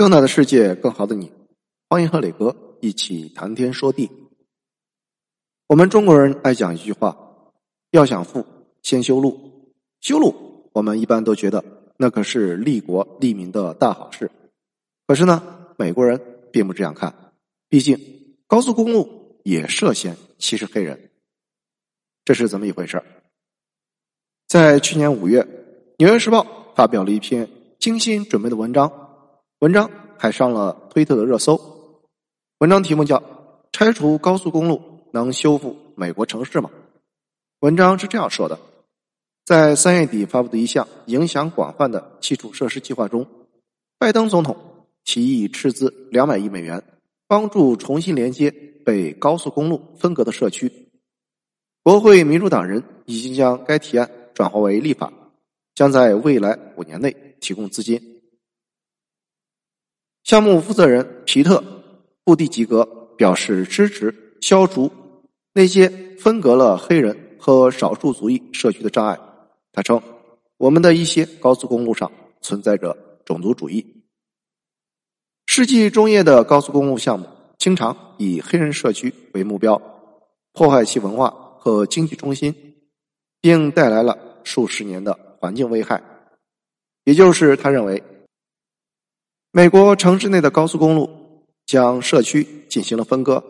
更大的世界，更好的你，欢迎和磊哥一起谈天说地。我们中国人爱讲一句话：要想富，先修路。修路，我们一般都觉得那可是利国利民的大好事。可是呢，美国人并不这样看。毕竟，高速公路也涉嫌歧视黑人。这是怎么一回事？在去年五月，《纽约时报》发表了一篇精心准备的文章，文章还上了推特的热搜。文章题目叫《拆除高速公路能修复美国城市吗》。文章是这样说的：在三月底发布的一项影响广泛的基础设施计划中，拜登总统提议斥资两百亿美元，帮助重新连接被高速公路分隔的社区。国会民主党人已经将该提案转化为立法，将在未来五年内提供资金。项目负责人皮特·布蒂吉格表示支持消除那些分隔了黑人和少数族裔社区的障碍。他称：“我们的一些高速公路上存在着种族主义。世纪中叶的高速公路项目经常以黑人社区为目标，破坏其文化。”和经济中心，并带来了数十年的环境危害。也就是他认为，美国城市内的高速公路将社区进行了分割，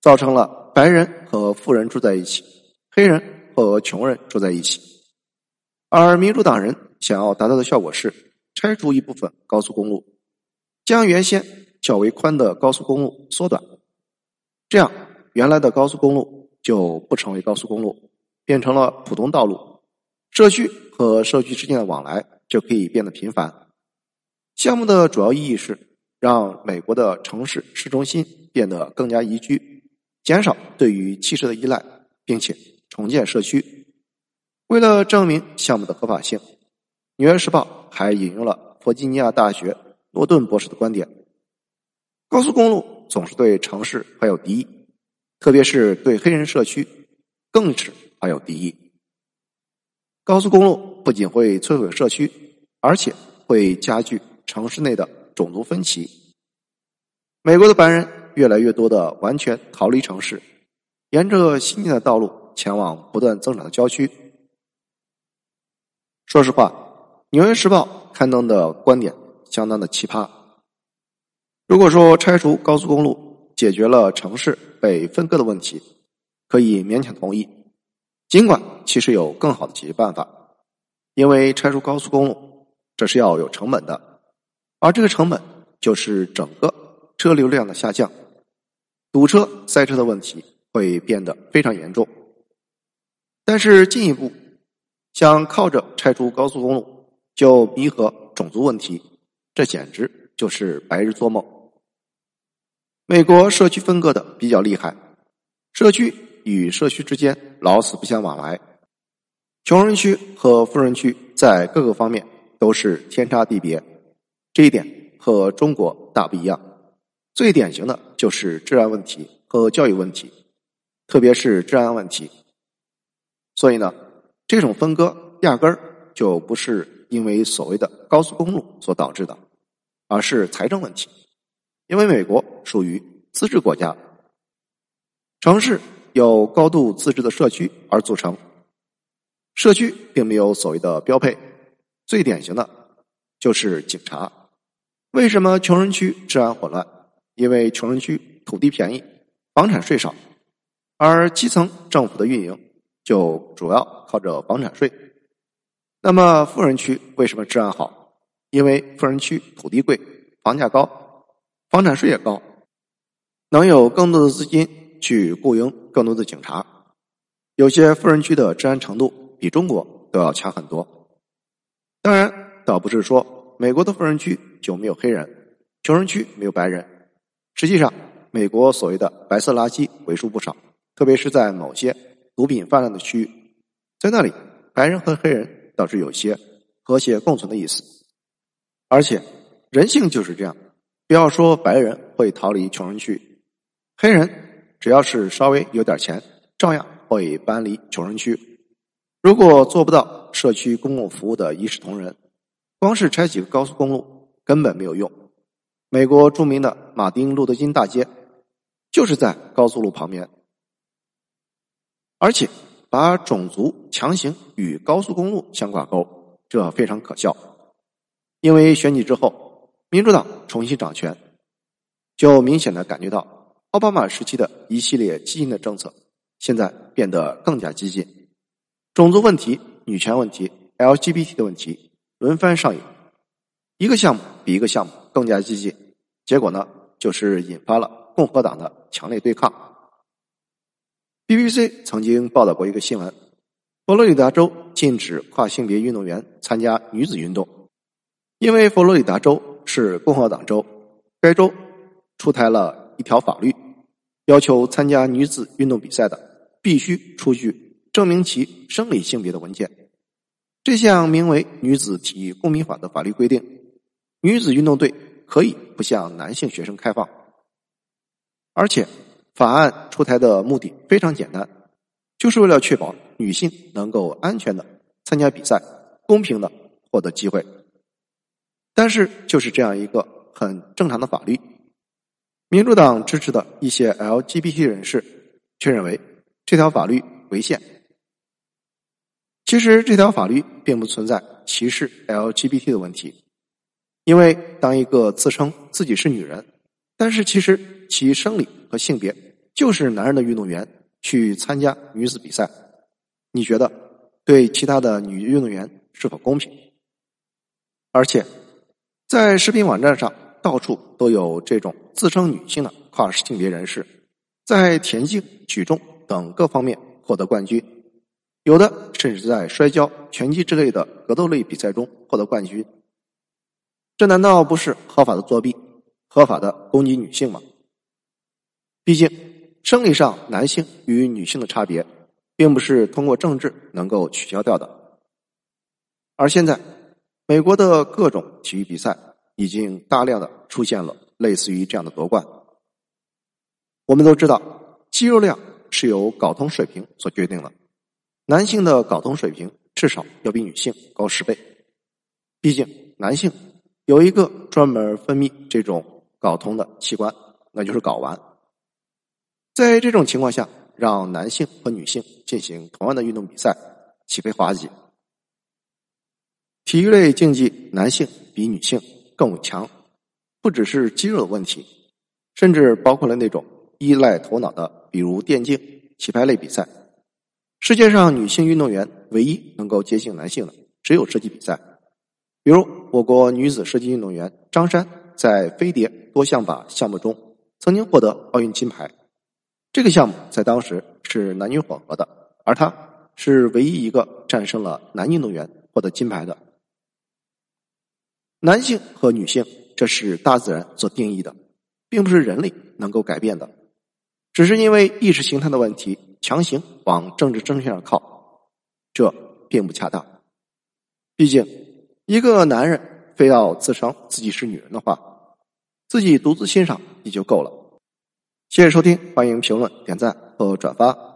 造成了白人和富人住在一起，黑人和穷人住在一起。而民主党人想要达到的效果是拆除一部分高速公路，将原先较为宽的高速公路缩短，这样原来的高速公路。就不成为高速公路，变成了普通道路，社区和社区之间的往来就可以变得频繁。项目的主要意义是让美国的城市市中心变得更加宜居，减少对于汽车的依赖，并且重建社区。为了证明项目的合法性，《纽约时报》还引用了弗吉尼亚大学诺顿博士的观点：高速公路总是对城市怀有敌意。特别是对黑人社区，更是怀有敌意。高速公路不仅会摧毁社区，而且会加剧城市内的种族分歧。美国的白人越来越多的完全逃离城市，沿着新建的道路前往不断增长的郊区。说实话，《纽约时报》刊登的观点相当的奇葩。如果说拆除高速公路，解决了城市被分割的问题，可以勉强同意。尽管其实有更好的解决办法，因为拆除高速公路这是要有成本的，而这个成本就是整个车流量的下降，堵车塞车的问题会变得非常严重。但是进一步想靠着拆除高速公路就弥合种族问题，这简直就是白日做梦。美国社区分割的比较厉害，社区与社区之间老死不相往来，穷人区和富人区在各个方面都是天差地别，这一点和中国大不一样。最典型的就是治安问题和教育问题，特别是治安问题。所以呢，这种分割压根儿就不是因为所谓的高速公路所导致的，而是财政问题。因为美国属于自治国家，城市由高度自治的社区而组成，社区并没有所谓的标配。最典型的就是警察。为什么穷人区治安混乱？因为穷人区土地便宜，房产税少，而基层政府的运营就主要靠着房产税。那么富人区为什么治安好？因为富人区土地贵，房价高。房产税也高，能有更多的资金去雇佣更多的警察。有些富人区的治安程度比中国都要强很多。当然，倒不是说美国的富人区就没有黑人，穷人区没有白人。实际上，美国所谓的白色垃圾为数不少，特别是在某些毒品泛滥的区域，在那里，白人和黑人倒是有些和谐共存的意思。而且，人性就是这样。不要说白人会逃离穷人区，黑人只要是稍微有点钱，照样会搬离穷人区。如果做不到社区公共服务的一视同仁，光是拆几个高速公路根本没有用，美国著名的马丁路德金大街就是在高速路旁边，而且把种族强行与高速公路相挂钩，这非常可笑。因为选举之后，民主党重新掌权，就明显的感觉到奥巴马时期的一系列激进的政策，现在变得更加激进，种族问题、女权问题、LGBT 的问题轮番上演。一个项目比一个项目更加激进，结果呢，就是引发了共和党的强烈对抗。BBC 曾经报道过一个新闻：佛罗里达州禁止跨性别运动员参加女子运动，因为佛罗里达州是共和党州，该州出台了一条法律，要求参加女子运动比赛的必须出具证明其生理性别的文件。这项名为《女子体育公民法》的法律规定。女子运动队可以不向男性学生开放，而且法案出台的目的非常简单，就是为了确保女性能够安全的参加比赛，公平的获得机会。但是，就是这样一个很正常的法律，民主党支持的一些 LGBT 人士却认为这条法律违宪。其实，这条法律并不存在歧视 LGBT 的问题。因为当一个自称自己是女人，但是其实其生理和性别就是男人的运动员去参加女子比赛，你觉得对其他的女运动员是否公平？而且在视频网站上到处都有这种自称女性的跨性别人士，在田径、举重等各方面获得冠军，有的甚至在摔跤、拳击之类的格斗类比赛中获得冠军。这难道不是合法的作弊、合法的攻击女性吗？毕竟，生理上男性与女性的差别，并不是通过政治能够取消掉的。而现在，美国的各种体育比赛已经大量的出现了类似于这样的夺冠。我们都知道，肌肉量是由睾酮水平所决定的，男性的睾酮水平至少要比女性高十倍。毕竟，男性。有一个专门分泌这种睾酮的器官，那就是睾丸。在这种情况下，让男性和女性进行同样的运动比赛，岂非滑稽？体育类竞技，男性比女性更强，不只是肌肉的问题，甚至包括了那种依赖头脑的，比如电竞、棋牌类比赛。世界上女性运动员唯一能够接近男性的，只有射击比赛。比如，我国女子射击运动员张珊在飞碟多项靶项目中曾经获得奥运金牌。这个项目在当时是男女混合的，而她是唯一一个战胜了男运动员获得金牌的。男性和女性，这是大自然所定义的，并不是人类能够改变的。只是因为意识形态的问题，强行往政治正确上靠，这并不恰当。毕竟。一个男人非要自称自己是女人的话，自己独自欣赏也就够了。谢谢收听，欢迎评论、点赞和转发。